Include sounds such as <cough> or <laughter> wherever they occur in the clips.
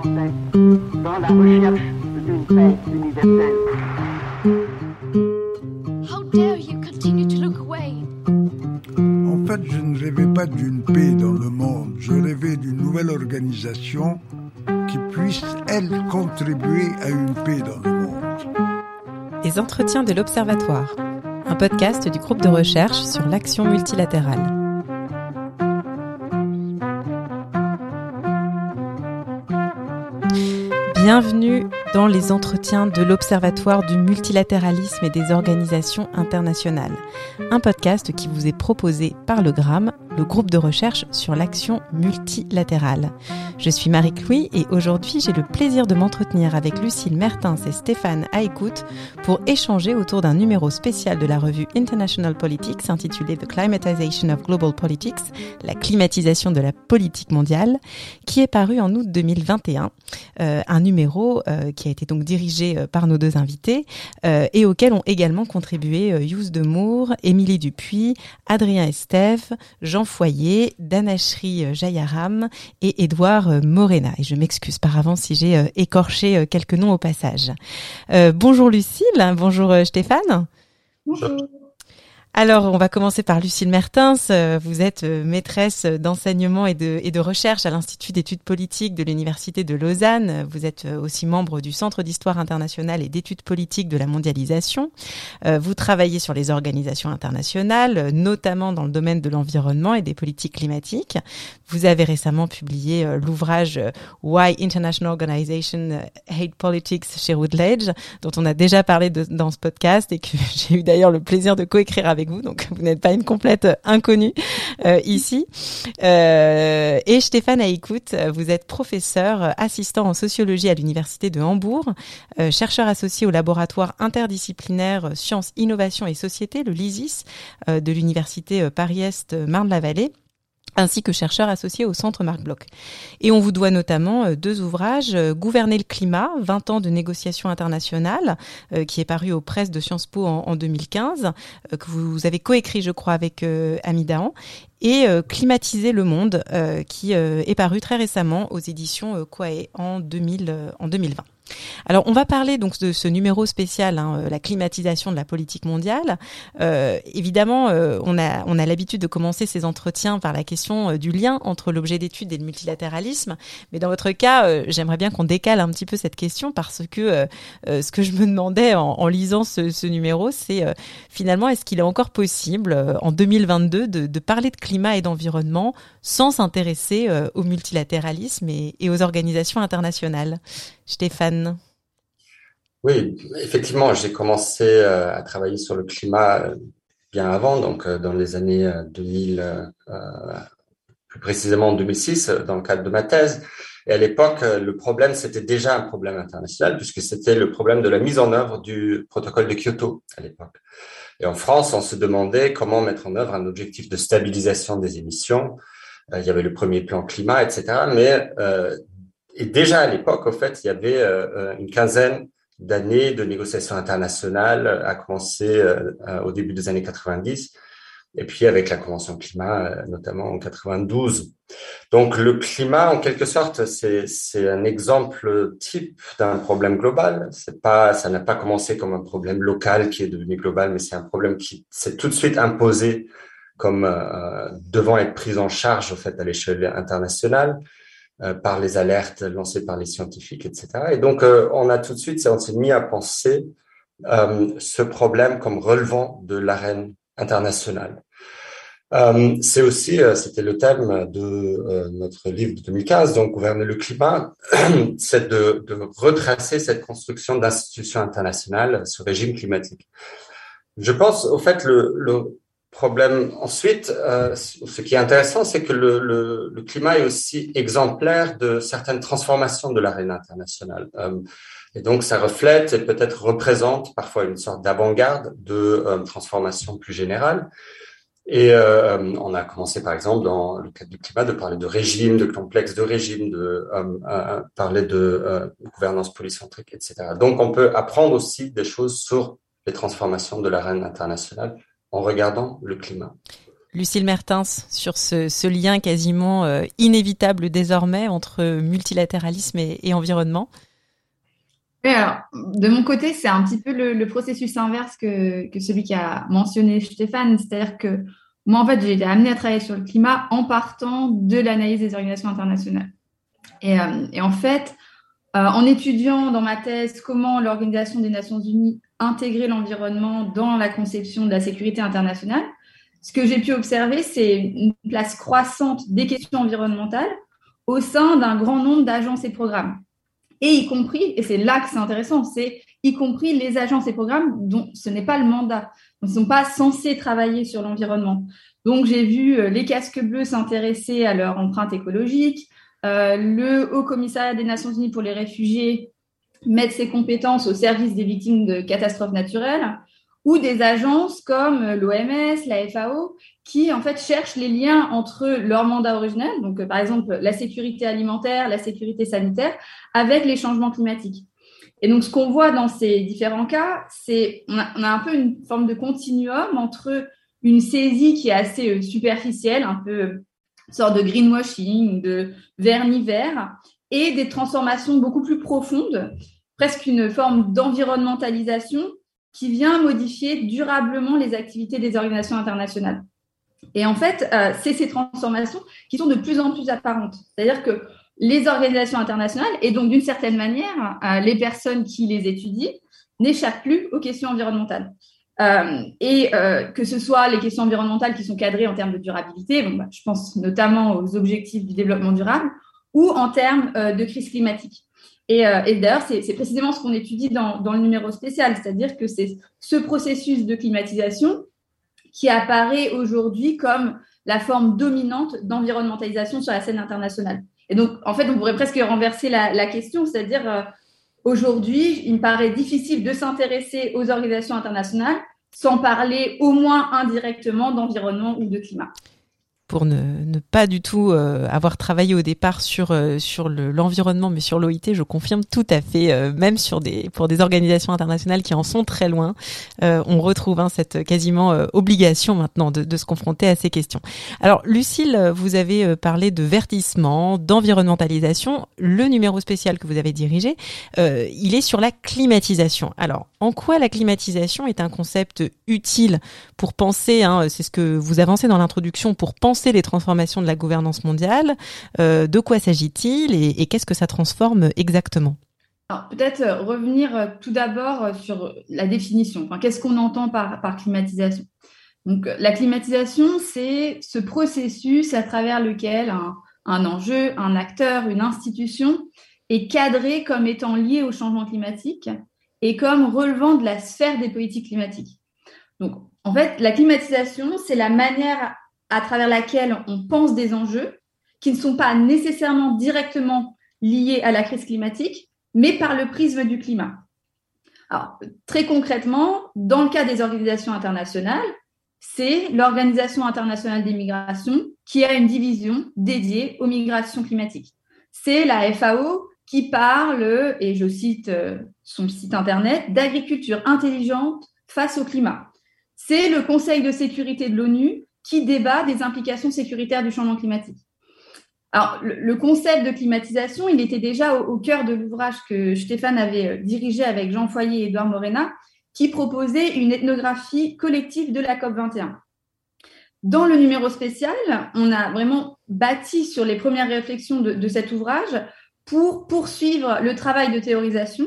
français dans la recherche d'une paix universelle. How dare you continue to look away? En fait, je ne rêvais pas d'une paix dans le monde, je rêvais d'une nouvelle organisation qui puisse, elle, contribuer à une paix dans le monde. Les entretiens de l'Observatoire, un podcast du groupe de recherche sur l'action multilatérale. Bienvenue dans les entretiens de l'Observatoire du multilatéralisme et des organisations internationales, un podcast qui vous est proposé par le GRAM, le groupe de recherche sur l'action multilatérale. Je suis Marie-Louis et aujourd'hui j'ai le plaisir de m'entretenir avec Lucille Mertens et Stéphane Aïkout pour échanger autour d'un numéro spécial de la revue International Politics intitulé The Climatization of Global Politics, la climatisation de la politique mondiale, qui est paru en août 2021. Euh, un numéro euh, qui a été donc dirigé euh, par nos deux invités et auquel ont également contribué Yous Demour, Émilie Dupuis, Adrien Estève, Jean Foyer, Danachri Jayaram et Édouard Morena. Et je m'excuse par avance si j'ai écorché quelques noms au passage. bonjour Lucille, bonjour Stéphane. Bonjour. Alors, on va commencer par Lucille Mertens. Euh, vous êtes euh, maîtresse d'enseignement et de, et de recherche à l'Institut d'études politiques de l'Université de Lausanne. Vous êtes euh, aussi membre du Centre d'histoire internationale et d'études politiques de la mondialisation. Vous travaillez sur les organisations internationales, notamment dans le domaine de l'environnement et des politiques climatiques. Vous avez récemment publié l'ouvrage Why International Organization Hate Politics chez Routledge, dont on a déjà parlé dans ce podcast et que <laughs> j'ai eu d'ailleurs le plaisir de coécrire avec vous, donc vous n'êtes pas une complète inconnue euh, ici. Euh, et Stéphane Aïkout, vous êtes professeur assistant en sociologie à l'université de Hambourg, euh, chercheur associé au laboratoire interdisciplinaire sciences, innovation et société, le LISIS, de l'université Paris-Est Marne-la-Vallée ainsi que chercheur associé au Centre Marc Bloch. Et on vous doit notamment euh, deux ouvrages, euh, Gouverner le climat, 20 ans de négociations internationales, euh, qui est paru aux presses de Sciences Po en, 2015, que vous avez coécrit, je crois, avec Ami et Climatiser le monde, qui est paru très récemment aux éditions Quae en, 2000, en 2020. Alors, on va parler donc de ce numéro spécial, hein, euh, la climatisation de la politique mondiale. Euh, évidemment, euh, on a l'habitude de commencer ces entretiens par la question du lien entre l'objet d'étude et le multilatéralisme. Mais dans votre cas, j'aimerais bien qu'on décale un petit peu cette question parce que ce que je me demandais en, lisant ce, numéro, c'est finalement est-ce qu'il est encore possible en 2022 de, parler de climat et d'environnement sans s'intéresser au multilatéralisme et aux organisations internationales? Stéphane Oui, effectivement, j'ai commencé euh, à travailler sur le climat euh, bien avant, donc euh, dans les années 2000, plus précisément en 2006, dans le cadre de ma thèse. Et à l'époque, le problème, c'était déjà un problème international, puisque c'était le problème de la mise en œuvre du protocole de Kyoto à l'époque. Et en France, on se demandait comment mettre en œuvre un objectif de stabilisation des émissions. Il y avait le premier plan climat, etc. Mais et déjà à l'époque, au fait, il y avait euh, euh, une quinzaine d'années de négociations internationales, à commencer euh, au début des années 90, et puis avec la Convention climat, notamment en 92. Donc le climat, en quelque sorte, c'est un exemple type d'un problème global. C'est pas, ça n'a pas commencé comme un problème local qui est devenu global, mais c'est un problème qui s'est tout de suite imposé comme devant être pris en charge, au fait, à l'échelle internationale. Euh, par les alertes lancées par les scientifiques, etc. Et donc, euh, on a tout de suite, on s'est mis à penser euh, ce problème comme relevant de l'arène internationale. C'est aussi, c'était le thème de notre livre de 2015, donc Gouverner le climat, <clears throat> c'est de, de, retracer cette construction d'institutions internationales, ce régime climatique. Je pense, au fait, le, le problème. Ensuite, euh, ce qui est intéressant, c'est que le, le, le, climat est aussi exemplaire de certaines transformations de l'arène internationale. Euh, et donc, ça reflète et peut-être représente parfois une sorte d'avant-garde de euh, transformation plus générale. Et euh, on a commencé, par exemple, dans le cadre du climat, de parler de régime, de complexe de régime, de euh, parler de gouvernance polycentrique, etc. Donc, on peut apprendre aussi des choses sur les transformations de l'arène internationale en regardant le climat. Lucille Mertens, sur ce, lien quasiment euh, inévitable désormais entre multilatéralisme et, environnement alors, de mon côté, c'est un petit peu le, processus inverse que, que, celui qu'a mentionné Stéphane. C'est-à-dire que moi, en fait, j'ai été amenée à travailler sur le climat en partant de l'analyse des organisations internationales. Et, euh, et en fait, euh, en étudiant dans ma thèse comment l'Organisation des Nations Unies intégrait l'environnement dans la conception de la sécurité internationale, ce que j'ai pu observer, c'est une place croissante des questions environnementales au sein d'un grand nombre d'agences et programmes. Et y compris, et c'est là que c'est intéressant, c'est y compris les agences et programmes dont ce n'est pas le mandat. Ils ne sont pas censés travailler sur l'environnement. Donc, j'ai vu euh, les casques bleus s'intéresser à leur empreinte écologique, euh, le Haut Commissariat des Nations Unies pour les réfugiés mettre ses compétences au service des victimes de catastrophes naturelles, ou des agences comme l'OMS, la FAO, qui en fait cherchent les liens entre leur mandat originel, donc par exemple la sécurité alimentaire, la sécurité sanitaire, avec les changements climatiques. Et donc ce qu'on voit dans ces différents cas, c'est on a un peu une forme de continuum entre une saisie qui est assez euh, superficielle, un peu sorte de greenwashing, de vernis vert, et des transformations beaucoup plus profondes, presque une forme d'environnementalisation qui vient modifier durablement les activités des organisations internationales. Et en fait, euh, c'est ces transformations qui sont de plus en plus apparentes. C'est-à-dire que les organisations internationales, et donc d'une certaine manière, euh, les personnes qui les étudient, n'échappent plus aux questions environnementales. Euh, et euh, que ce soit les questions environnementales qui sont cadrées en termes de durabilité, bon, bah, je pense notamment aux objectifs du développement durable, ou en termes euh, de crise climatique. Et, d'ailleurs, c'est précisément ce qu'on étudie dans, le numéro spécial, c'est-à-dire que c'est ce processus de climatisation qui apparaît aujourd'hui comme la forme dominante d'environnementalisation sur la scène internationale. Et donc, en fait, on pourrait presque renverser la, question, c'est-à-dire aujourd'hui, il me paraît difficile de s'intéresser aux organisations internationales sans parler au moins indirectement d'environnement ou de climat pour ne, pas du tout euh, avoir travaillé au départ sur euh, l'environnement, mais sur l'OIT, je confirme tout à fait, euh, même pour des organisations internationales qui en sont très loin, on retrouve hein, cette quasiment obligation maintenant de, se confronter à ces questions. Alors, Lucille, vous avez parlé de verdissement, d'environnementalisation. Le numéro spécial que vous avez dirigé, il est sur la climatisation. Alors, en quoi la climatisation est un concept utile pour penser, hein, c'est ce que vous avancez dans l'introduction, pour penser les transformations de la gouvernance mondiale. Euh, de quoi s'agit-il et, qu'est-ce que ça transforme exactement? Peut-être euh, revenir euh, tout d'abord sur la définition. qu'est-ce qu'on entend par, par climatisation? Donc, la climatisation, c'est ce processus à travers lequel un, un, enjeu, un acteur, une institution est cadré comme étant lié au changement climatique et comme relevant de la sphère des politiques climatiques. Donc, en fait, la climatisation, c'est la manière à travers laquelle on pense des enjeux qui ne sont pas nécessairement directement liés à la crise climatique, mais par le prisme du climat. Alors, très concrètement, dans le cas des organisations internationales, c'est l'Organisation internationale des migrations qui a une division dédiée aux migrations climatiques. C'est la FAO qui parle, et je cite euh, son site internet, d'agriculture intelligente face au climat. C'est le Conseil de sécurité de l'ONU qui débat des implications sécuritaires du changement climatique. Alors, le, concept de climatisation, il était déjà au, cœur de l'ouvrage que Stéphane avait euh, dirigé avec Jean Foyer et Edouard Morena, qui proposait une ethnographie collective de la COP21. Dans le numéro spécial, on a vraiment bâti sur les premières réflexions de, cet ouvrage pour poursuivre le travail de théorisation.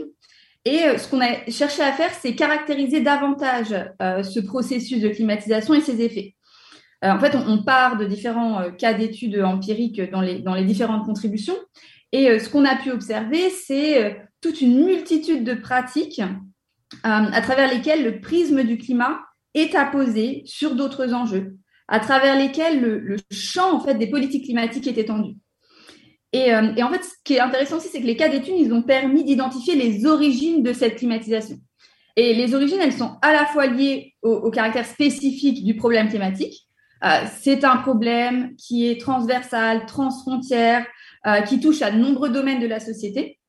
Et euh, ce qu'on a cherché à faire, c'est caractériser davantage euh, ce processus de climatisation et ses effets. Euh, en fait, on, part de différents euh, cas d'études empiriques dans les, différentes contributions. Et euh, ce qu'on a pu observer, c'est toute une multitude de pratiques à travers lesquelles le prisme du climat est apposé sur d'autres enjeux, à travers lesquels le, champ en fait des politiques climatiques est étendu. Et, en fait, ce qui est intéressant aussi, c'est que les cas d'études, ils ont permis d'identifier les origines de cette climatisation. Et les origines, elles sont à la fois liées au caractère spécifique du problème climatique, c'est un problème qui est transversal, transfrontière, euh, qui touche à de nombreux domaines de la société.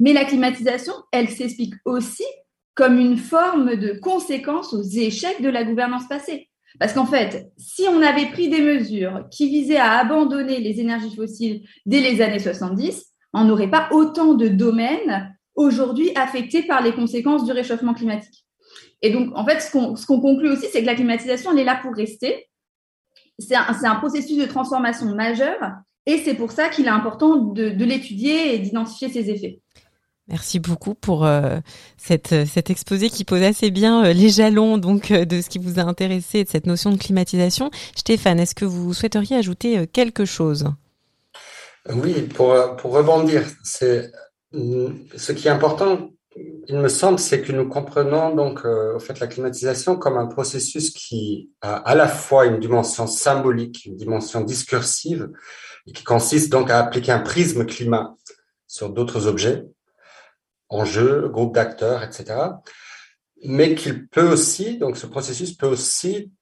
Mais la climatisation, elle s'explique aussi comme une forme de conséquence aux échecs de la gouvernance passée. Parce qu'en fait, si on avait pris des mesures qui visaient à abandonner les énergies fossiles dès les années 70, on n'aurait pas autant de domaines aujourd'hui affectés par les conséquences du réchauffement climatique. Et donc, en fait, ce qu'on conclut aussi, c'est que la climatisation, elle est là pour rester. C'est un, un, processus de transformation majeur et c'est pour ça qu'il est important de, de l'étudier et d'identifier ses effets. Merci beaucoup pour euh, cette, cet exposé qui pose assez bien euh, les jalons donc euh, de ce qui vous a intéressé de cette notion de climatisation. Stéphane, est-ce que vous souhaiteriez ajouter quelque chose? Oui, pour, pour rebondir, c'est ce qui est important, il me semble, c'est que nous comprenons donc au fait la climatisation comme un processus qui a à la fois une dimension symbolique, une dimension discursive, et qui consiste donc à appliquer un prisme climat sur d'autres objets enjeux, groupe d'acteurs, etc. Mais qu'il peut aussi, donc ce processus peut aussi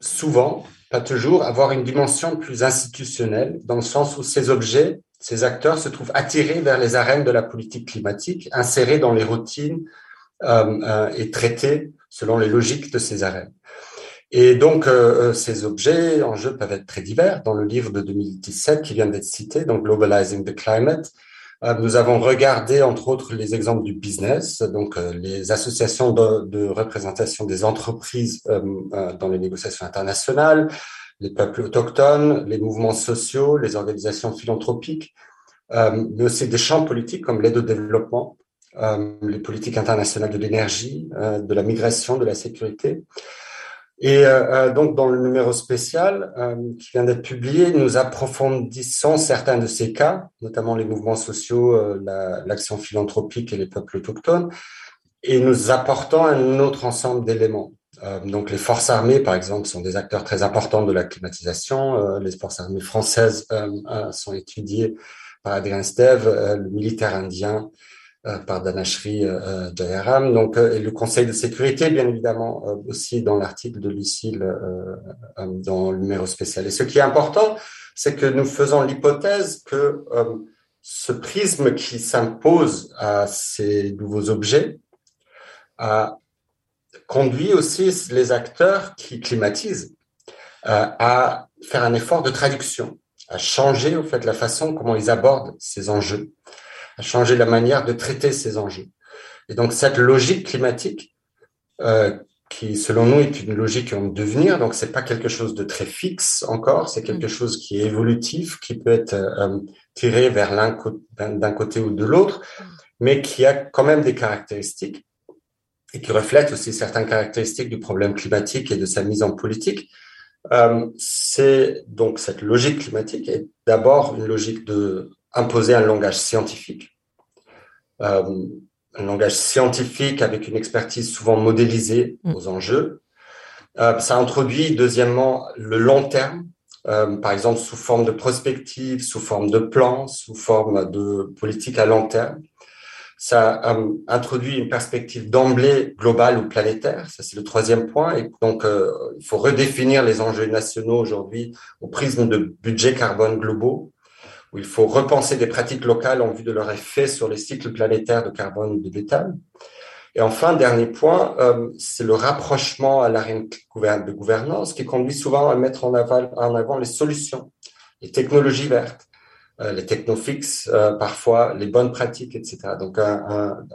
souvent, pas toujours, avoir une dimension plus institutionnelle, dans le sens où ces objets, ces acteurs se trouvent attirés vers les arènes de la politique climatique, insérés dans les routines euh, euh, et traités selon les logiques de ces arènes. Et donc, euh, ces objets, enjeux peuvent être très divers. Dans le livre de 2017 qui vient d'être cité, donc Globalizing the Climate, euh, nous avons regardé, entre autres, les exemples du business, donc euh, les associations de, représentation des entreprises euh, dans les négociations internationales, les peuples autochtones, les mouvements sociaux, les organisations philanthropiques, mais aussi des champs politiques comme l'aide au développement, les politiques internationales de l'énergie, de la migration, de la sécurité. Et euh, euh, donc, dans le numéro spécial euh, qui vient d'être publié, nous approfondissons certains de ces cas, notamment les mouvements sociaux, euh, l'action philanthropique et les peuples autochtones, et nous apportons un autre ensemble d'éléments. Donc, les forces armées, par exemple, sont des acteurs très importants de la climatisation. les forces armées françaises sont étudiées par Adrien Steve, le militaire indien euh, par Danashri euh, euh, Jayaram. Donc, et le Conseil de sécurité, bien évidemment, aussi dans l'article de Lucille dans le numéro spécial. Et ce qui est important, c'est que nous faisons l'hypothèse que ce prisme qui s'impose à ces nouveaux objets a conduit aussi les acteurs qui climatisent à faire un effort de traduction, à changer au fait la façon comment ils abordent ces enjeux à changer la manière de traiter ces enjeux. Et donc cette logique climatique, euh, qui selon nous est une logique en devenir, donc c'est pas quelque chose de très fixe encore, c'est quelque mm. chose qui est évolutif, qui peut être euh, tiré vers l'un d'un côté ou de l'autre, mm. mais qui a quand même des caractéristiques et qui reflète aussi certaines caractéristiques du problème climatique et de sa mise en politique. Euh, c'est donc cette logique climatique est d'abord une logique de imposer un langage scientifique, euh, un langage scientifique avec une expertise souvent modélisée mm. aux enjeux. Euh, ça introduit, deuxièmement, le long terme, par exemple sous forme de prospective, sous forme de plan, sous forme de politique à long terme. Ça euh, introduit une perspective d'emblée globale ou planétaire. Ça, c'est le troisième point. Et donc, euh, il faut redéfinir les enjeux nationaux aujourd'hui au prisme de budgets carbone globaux où il faut repenser des pratiques locales en vue de leur effet sur les cycles planétaires de carbone ou de méthane. Et enfin, dernier point, euh, c'est le rapprochement à l'arène de gouvernance qui conduit souvent à mettre en, avant les solutions, les technologies vertes, les technofixes, euh, parfois les bonnes pratiques, etc. Donc un, un,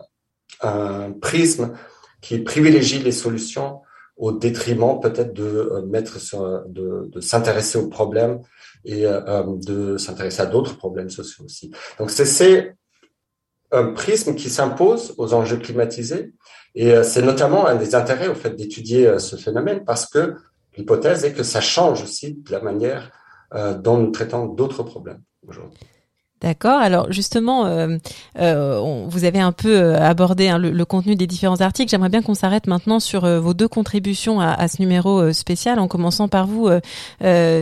un, prisme qui privilégie les solutions au détriment peut-être de mettre sur, de, de s'intéresser aux problèmes et euh, euh, de s'intéresser à d'autres problèmes sociaux aussi. Donc c'est un prisme qui s'impose aux enjeux climatisés et euh, c'est notamment un des intérêts au fait d'étudier ce phénomène parce que l'hypothèse est que ça change aussi de la manière dont nous traitons d'autres problèmes aujourd'hui. D'accord. Alors justement, euh, euh, vous avez un peu euh, abordé hein, le, contenu des différents articles. J'aimerais bien qu'on s'arrête maintenant sur vos deux contributions à, ce numéro spécial, en commençant par vous,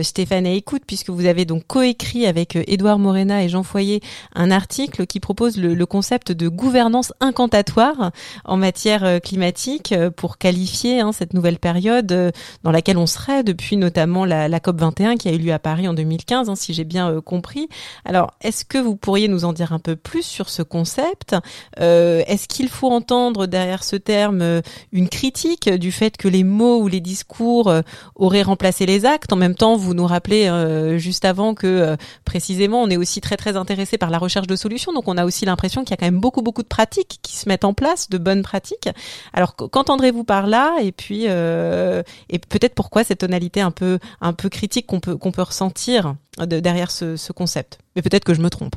Stéphane et Écoute, puisque vous avez donc coécrit avec Édouard Morena et Jean Foyer un article qui propose le, concept de gouvernance incantatoire en matière climatique pour qualifier hein, cette nouvelle période dans laquelle on serait depuis notamment la, la, COP 21 qui a eu lieu à Paris en 2015, hein, si j'ai bien compris. Alors, est-ce que vous pourriez nous en dire un peu plus sur ce concept? Euh, Est-ce qu'il faut entendre derrière ce terme euh, une critique du fait que les mots ou les discours euh, auraient remplacé les actes? En même temps, vous nous rappelez juste avant que précisément, on est aussi très très intéressé par la recherche de solutions, donc on a aussi l'impression qu'il y a quand même beaucoup beaucoup de pratiques qui se mettent en place, de bonnes pratiques. Alors qu'entendrez-vous par là? Et puis et peut-être pourquoi cette tonalité un peu un peu critique qu'on peut qu'on peut ressentir? De, derrière ce, ce concept Mais peut-être que je me trompe.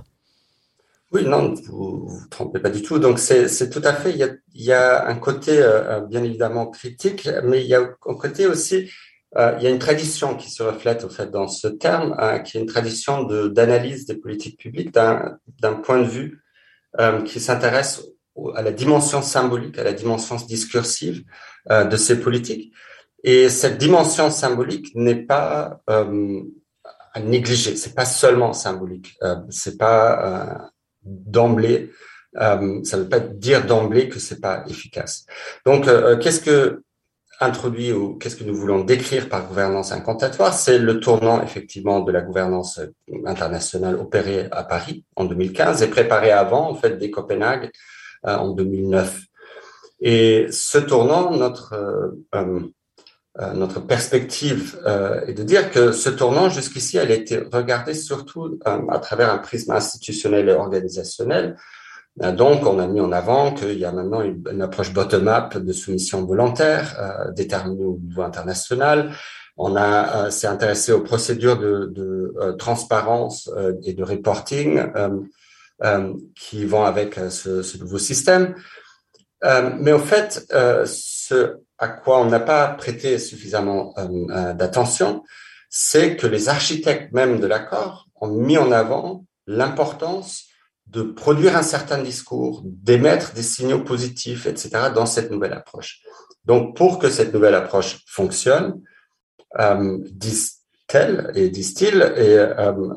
Oui, non, vous vous trompez pas du tout. Donc c'est tout à fait. Il y a, un côté euh, bien évidemment critique, mais il y a un côté aussi. Euh, il y a une tradition qui se reflète au fait dans ce terme, euh, qui est une tradition d'analyse des politiques publiques d'un point de vue euh, qui s'intéresse à la dimension symbolique, à la dimension discursive euh, de ces politiques. Et cette dimension symbolique n'est pas euh, à négliger. C'est pas seulement symbolique. Euh, c'est pas d'emblée, euh, ça ne veut pas dire d'emblée que c'est pas efficace. Donc, euh, qu'est-ce que introduit ou qu'est-ce que nous voulons décrire par gouvernance incantatoire? C'est le tournant effectivement de la gouvernance internationale opérée à Paris en 2015 et préparée avant en fait dès Copenhague euh, en 2009. Et ce tournant, notre euh, euh, notre perspective euh, est de dire que ce tournant, jusqu'ici, elle a été regardée surtout euh, à travers un prisme institutionnel et organisationnel. donc, on a mis en avant qu'il y a maintenant une, approche bottom-up de soumission volontaire déterminée au niveau international. On a s'est intéressé aux procédures de, de transparence et de reporting qui vont avec ce, ce nouveau système. mais au fait, ce à quoi on n'a pas prêté suffisamment euh, euh, d'attention, c'est que les architectes même de l'accord ont mis en avant l'importance de produire un certain discours, d'émettre des signaux positifs, etc., dans cette nouvelle approche. Donc, pour que cette nouvelle approche fonctionne, euh, disent-elles et disent-ils, euh,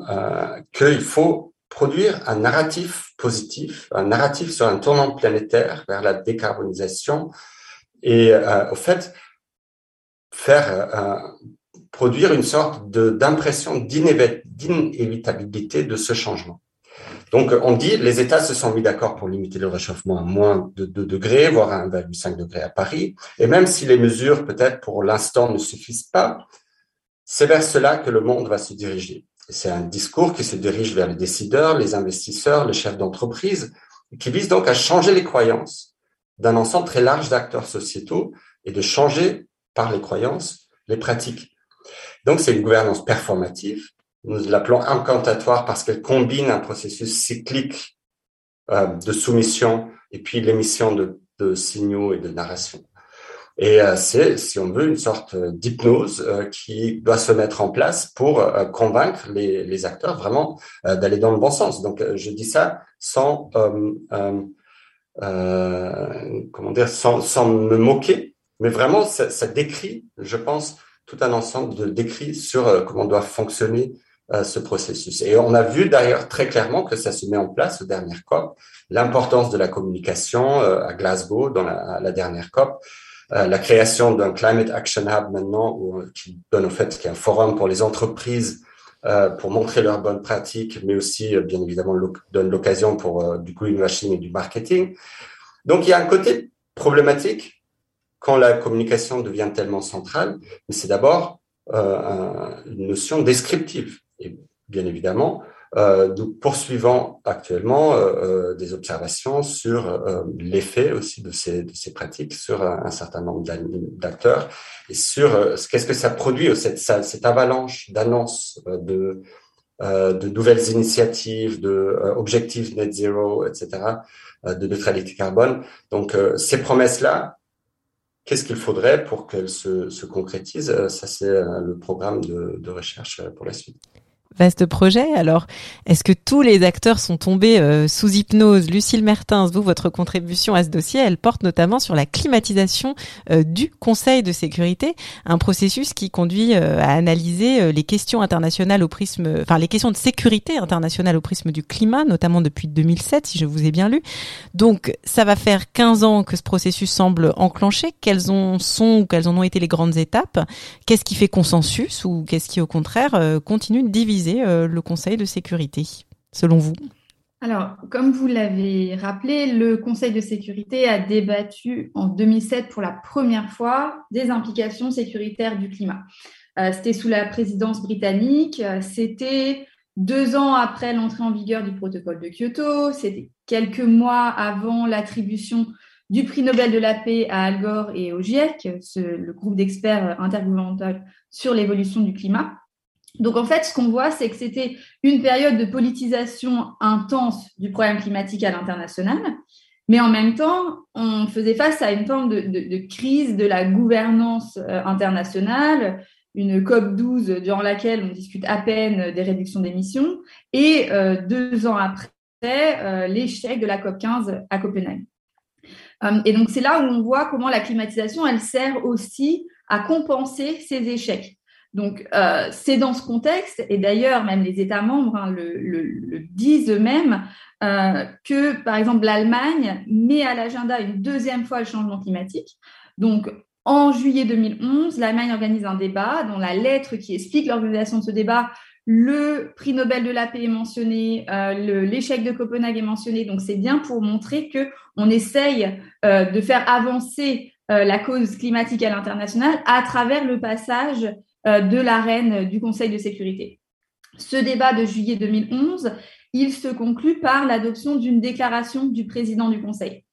euh, qu'il faut produire un narratif positif, un narratif sur un tournant planétaire vers la décarbonisation, et euh, au fait faire euh, produire une sorte d'impression d'inévitabilité de ce changement. Donc, on dit, les États se sont mis d'accord pour limiter le réchauffement à moins de 2 degrés, voire à 1,5 degré à Paris. Et même si les mesures, peut-être pour l'instant, ne suffisent pas, c'est vers cela que le monde va se diriger. C'est un discours qui se dirige vers les décideurs, les investisseurs, les chefs d'entreprise, qui vise donc à changer les croyances d'un ensemble très large d'acteurs sociétaux et de changer par les croyances les pratiques. Donc c'est une gouvernance performative. Nous l'appelons incantatoire parce qu'elle combine un processus cyclique euh, de soumission et puis l'émission de, signaux et de narration. Et euh, c'est, si on veut, une sorte d'hypnose euh, qui doit se mettre en place pour convaincre les, acteurs vraiment d'aller dans le bon sens. Donc je dis ça sans euh, comment dire, sans, sans me moquer, mais vraiment, ça, ça, décrit, je pense, tout un ensemble de décrits sur euh, comment doit fonctionner euh, ce processus. Et on a vu d'ailleurs très clairement que ça se met en place au dernier COP, l'importance de la communication à Glasgow dans la, la dernière COP, la création d'un Climate Action Hub maintenant, où, qui donne au fait qu'il y a un forum pour les entreprises euh, pour montrer leurs bonnes pratiques, mais aussi, euh, bien évidemment, donne l'occasion pour euh, du greenwashing et du marketing. Donc, il y a un côté problématique quand la communication devient tellement centrale, mais c'est d'abord une notion descriptive. Et bien évidemment, euh, nous poursuivons actuellement euh, euh, des observations sur l'effet aussi de ces, pratiques sur un, certain nombre d'acteurs et sur qu'est-ce que ça produit, cette, avalanche d'annonces de, nouvelles initiatives, de objectifs net zero, etc., de neutralité carbone. Donc ces promesses-là, qu'est-ce qu'il faudrait pour qu'elles se, se concrétisent? Ça, c'est le programme de, de recherche pour la suite. Vaste projet. Alors, est-ce que tous les acteurs sont tombés euh, sous hypnose? Lucille Mertens, vous, votre contribution à ce dossier, elle porte notamment sur la climatisation euh, du Conseil de sécurité, un processus qui conduit euh, à analyser les questions internationales au prisme, enfin les questions de sécurité internationale au prisme du climat, notamment depuis 2007, si je vous ai bien lu. Donc, ça va faire 15 ans que ce processus semble enclenché. Quelles en sont ou quelles en ont été les grandes étapes? Qu'est-ce qui fait consensus ou qu'est-ce qui, au contraire, continue de diviser? Euh, le Conseil de sécurité selon vous? Alors, comme vous l'avez rappelé, le Conseil de sécurité a débattu en 2007 pour la première fois des implications sécuritaires du climat. Euh, c'était sous la présidence britannique, c'était deux ans après l'entrée en vigueur du protocole de Kyoto, c'était quelques mois avant l'attribution du prix Nobel de la paix à Al Gore et au GIEC, le groupe d'experts intergouvernemental sur l'évolution du climat. Donc en fait, ce qu'on voit, c'est que c'était une période de politisation intense du problème climatique à l'international, mais en même temps, on faisait face à une forme de, crise de la gouvernance euh, internationale, une COP 12 durant laquelle on discute à peine des réductions d'émissions, et euh, deux ans après, euh, l'échec de la COP 15 à Copenhague. et donc c'est là où on voit comment la climatisation, elle sert aussi à compenser ces échecs. Donc, euh, c'est dans ce contexte, et d'ailleurs, même les États membres hein, le, disent eux-mêmes, euh, que, par exemple, l'Allemagne met à l'agenda une deuxième fois le changement climatique. Donc, en juillet 2011, l'Allemagne organise un débat dont la lettre qui explique l'organisation de ce débat, le prix Nobel de la paix est mentionné, euh, l'échec de Copenhague est mentionné. Donc, c'est bien pour montrer que on essaye de faire avancer la cause climatique à l'international à travers le passage euh, de l'arène du Conseil de sécurité. Ce débat de juillet 2011, il se conclut par l'adoption d'une déclaration du président du Conseil.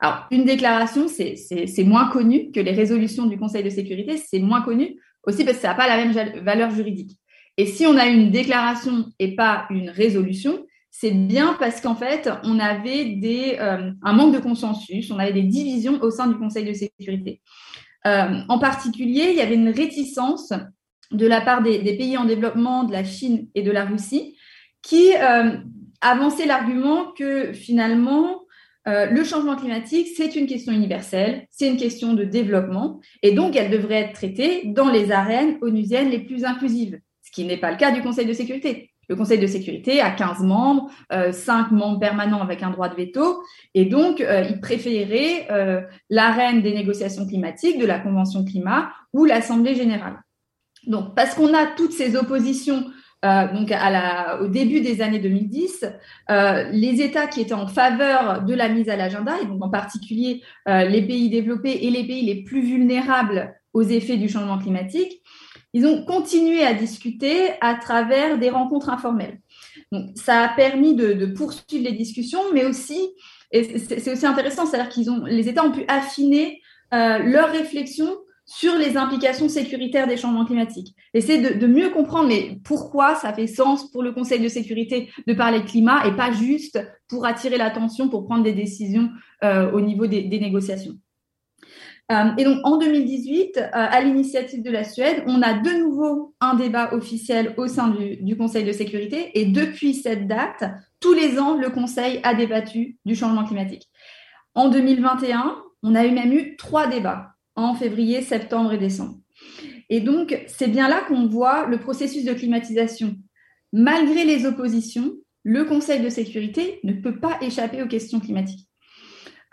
Alors, une déclaration, c'est moins connu que les résolutions du Conseil de sécurité, c'est moins connu aussi parce que ça n'a pas la même valeur juridique. Et si on a une déclaration et pas une résolution, c'est bien parce qu'en fait, on avait des, euh, un manque de consensus, on avait des divisions au sein du Conseil de sécurité. Euh, en particulier, il y avait une réticence de la part des, pays en développement, de la Chine et de la Russie, qui euh, avançaient l'argument que finalement, euh, le changement climatique, c'est une question universelle, c'est une question de développement, et donc elle devrait être traitée dans les arènes onusiennes les plus inclusives, ce qui n'est pas le cas du Conseil de sécurité. Le Conseil de sécurité a 15 membres, euh, 5 membres permanents avec un droit de veto, et donc euh, il préférait l'arène des négociations climatiques, de la Convention climat ou l'Assemblée générale. Donc, parce qu'on a toutes ces oppositions euh, donc à la, au début des années 2010, euh, les États qui étaient en faveur de la mise à l'agenda, et donc en particulier les pays développés et les pays les plus vulnérables aux effets du changement climatique, ils ont continué à discuter à travers des rencontres informelles. Donc, ça a permis de, poursuivre les discussions, mais aussi, et c'est aussi intéressant, c'est-à-dire qu'ils ont, les États ont pu affiner euh, leurs réflexions sur les implications sécuritaires des changements climatiques. Essayer de, mieux comprendre pourquoi ça fait sens pour le Conseil de sécurité de parler de climat et pas juste pour attirer l'attention, pour prendre des décisions euh, au niveau des négociations. Euh, et donc en 2018, euh, à l'initiative de la Suède, on a de nouveau un débat officiel au sein du, Conseil de sécurité. Et depuis cette date, tous les ans, le Conseil a débattu du changement climatique. En 2021, on a même eu trois débats en février, septembre et décembre. Et donc, c'est bien là qu'on voit le processus de climatisation. Malgré les oppositions, le Conseil de sécurité ne peut pas échapper aux questions climatiques.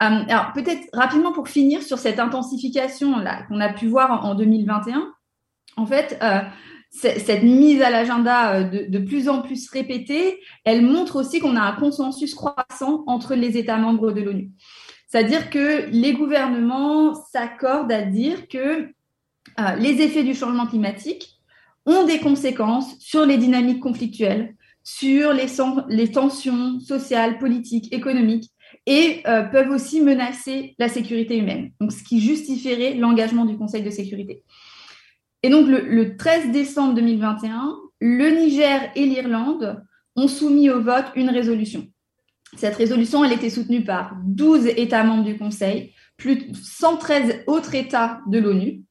Euh, alors peut-être rapidement pour finir sur cette intensification là qu'on a pu voir en, 2021. En fait, euh, cette mise à l'agenda euh, de, de, plus en plus répétée, elle montre aussi qu'on a un consensus croissant entre les États membres de l'ONU. C'est-à-dire que les gouvernements s'accordent à dire que les effets du changement climatique ont des conséquences sur les dynamiques conflictuelles, sur les, tensions sociales, politiques, économiques, et euh, peuvent aussi menacer la sécurité humaine, ce qui justifierait l'engagement du Conseil de sécurité. Et donc le, 13 décembre 2021, le Niger et l'Irlande ont soumis au vote une résolution. Cette résolution, elle était soutenue par 12 États membres du Conseil, plus de 113 autres États de l'ONU.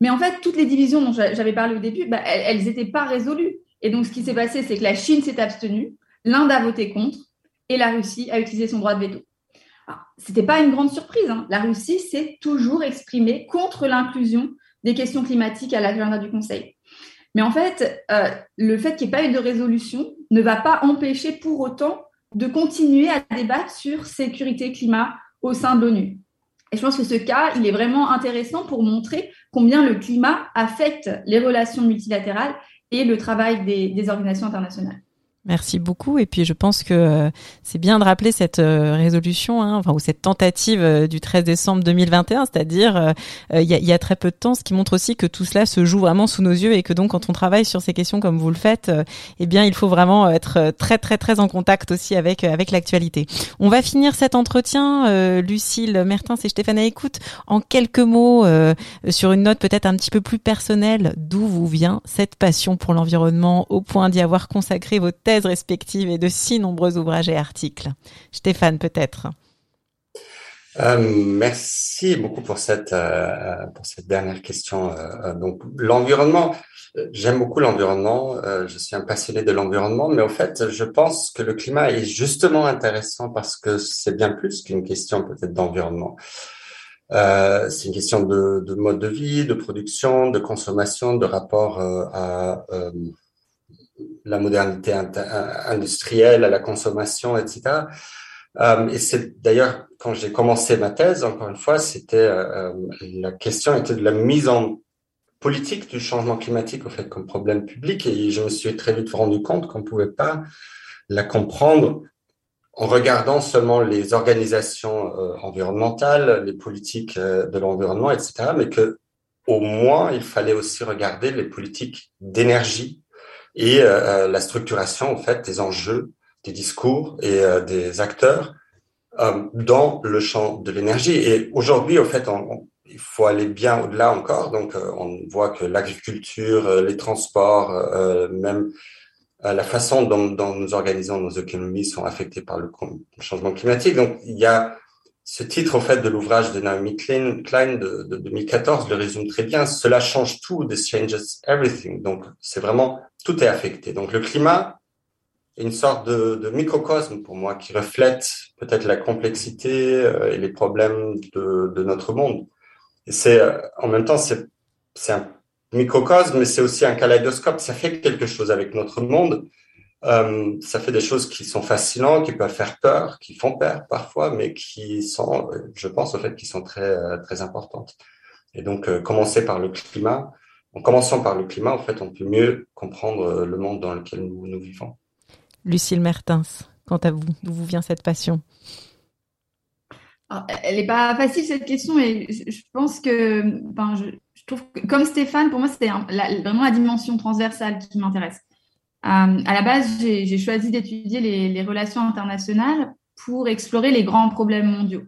Mais en fait, toutes les divisions dont j'avais parlé au début, bah, elles n'étaient pas résolues. Et donc, ce qui s'est passé, c'est que la Chine s'est abstenue, l'Inde a voté contre, et la Russie a utilisé son droit de veto. Ce n'était pas une grande surprise. Hein. La Russie s'est toujours exprimée contre l'inclusion des questions climatiques à l'agenda du Conseil. Mais en fait, euh, le fait qu'il n'y ait pas eu de résolution ne va pas empêcher pour autant de continuer à débattre sur sécurité climat au sein de l'ONU. Et je pense que ce cas, il est vraiment intéressant pour montrer combien le climat affecte les relations multilatérales et le travail des organisations internationales. Merci beaucoup. Et puis je pense que euh, c'est bien de rappeler cette euh, résolution, hein, enfin, ou cette tentative euh, du 13 décembre 2021, c'est-à-dire il y, a, y, a, très peu de temps, ce qui montre aussi que tout cela se joue vraiment sous nos yeux et que donc quand on travaille sur ces questions comme vous le faites, eh bien il faut vraiment être très très très en contact aussi avec avec l'actualité. On va finir cet entretien, Lucille Mertens et Stéphane Écoute, en quelques mots sur une note peut-être un petit peu plus personnelle. D'où vous vient cette passion pour l'environnement au point d'y avoir consacré votre respectives et de si nombreux ouvrages et articles. Stéphane, peut-être. Euh, merci beaucoup pour cette euh, pour cette dernière question. Euh, donc l'environnement, j'aime beaucoup l'environnement. je suis un passionné de l'environnement, mais au fait, je pense que le climat est justement intéressant parce que c'est bien plus qu'une question peut-être d'environnement. c'est une question de, mode de vie, de production, de consommation, de rapport à la modernité industrielle, à la consommation, etc. Euh, et c'est d'ailleurs quand j'ai commencé ma thèse, encore une fois, c'était euh, euh, la question était de la mise en politique du changement climatique au fait comme problème public et je me suis très vite rendu compte qu'on ne pouvait pas la comprendre en regardant seulement les organisations environnementales, les politiques de l'environnement, etc., mais que au moins il fallait aussi regarder les politiques d'énergie et euh, euh, la structuration en fait des enjeux, des discours et euh, des acteurs dans le champ de l'énergie. Et aujourd'hui, au fait, on, il faut aller bien au-delà encore. Donc, on voit que l'agriculture, les transports, même la façon dont, dont, nous organisons nos économies sont affectés par le changement climatique. Donc, il y a ce titre, au fait, de l'ouvrage de Naomi Klein, de, de, 2014 le résume très bien. Cela change tout, this changes everything. Donc, c'est vraiment, tout est affecté. Donc, le climat est une sorte de, microcosme pour moi qui reflète peut-être la complexité euh, et les problèmes de, notre monde. Et c'est, euh, en même temps, c'est, c'est un microcosme, mais c'est aussi un kaléidoscope. Ça fait quelque chose avec notre monde. Euh, ça fait des choses qui sont fascinantes, qui peuvent faire peur, qui font peur parfois, mais qui sont, je pense au fait, qui sont très euh, très importantes. Et donc, euh, commencer par le climat. En commençant par le climat, en fait, on peut mieux comprendre le monde dans lequel nous, nous vivons. Lucille Mertens, quant à vous, d'où vous vient cette passion? Elle n'est pas facile cette question, et je pense que, enfin, je, je, trouve que, comme Stéphane, pour moi, c'est vraiment la dimension transversale qui m'intéresse. Euh, à la base, j'ai choisi d'étudier les, relations internationales pour explorer les grands problèmes mondiaux.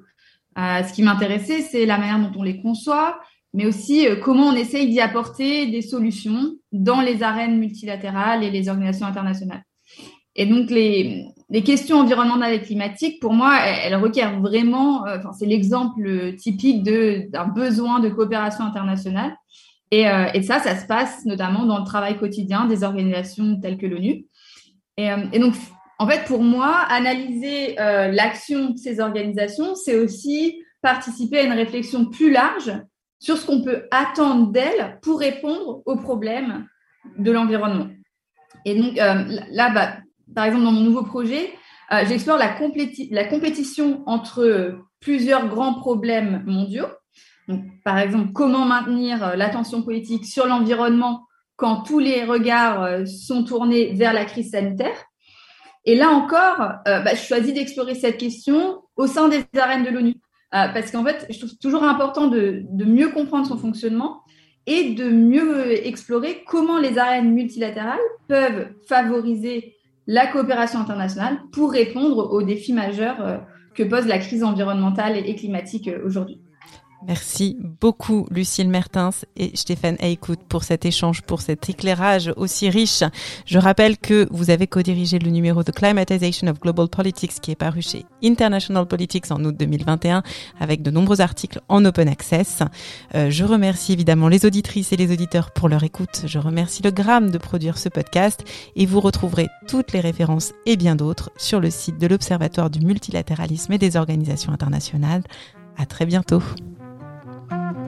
Euh, ce qui m'intéressait, c'est la manière dont on les conçoit, mais aussi euh, comment on essaye d'y apporter des solutions dans les arènes multilatérales et les organisations internationales. Et donc, les, questions environnementales et climatiques, pour moi, elles, requièrent vraiment, enfin, c'est l'exemple typique d'un besoin de coopération internationale. Euh, et, ça, ça se passe notamment dans le travail quotidien des organisations telles que l'ONU. Et, euh, donc, en fait, pour moi, analyser euh, l'action de ces organisations, c'est aussi participer à une réflexion plus large sur ce qu'on peut attendre d'elles pour répondre aux problèmes de l'environnement. Et donc, là, bah, par exemple, dans mon nouveau projet, j'explore la, la compétition entre plusieurs grands problèmes mondiaux par exemple, comment maintenir euh, l'attention politique sur l'environnement quand tous les regards euh, sont tournés vers la crise sanitaire? Et là encore, euh, bah, je choisis d'explorer cette question au sein des arènes de l'ONU. parce qu'en fait, je trouve toujours important de, mieux comprendre son fonctionnement et de mieux explorer comment les arènes multilatérales peuvent favoriser la coopération internationale pour répondre aux défis majeurs que pose la crise environnementale et climatique aujourd'hui. Merci beaucoup Lucille Mertens et Stéphane Eycout pour cet échange, pour cet éclairage aussi riche. Je rappelle que vous avez co-dirigé le numéro The Climatization of Global Politics qui est paru chez International Politics en août 2021 avec de nombreux articles en open access. Euh, je remercie évidemment les auditrices et les auditeurs pour leur écoute. Je remercie le Gramme de produire ce podcast et vous retrouverez toutes les références et bien d'autres sur le site de l'Observatoire du multilatéralisme et des organisations internationales. À très bientôt. Mm-hmm.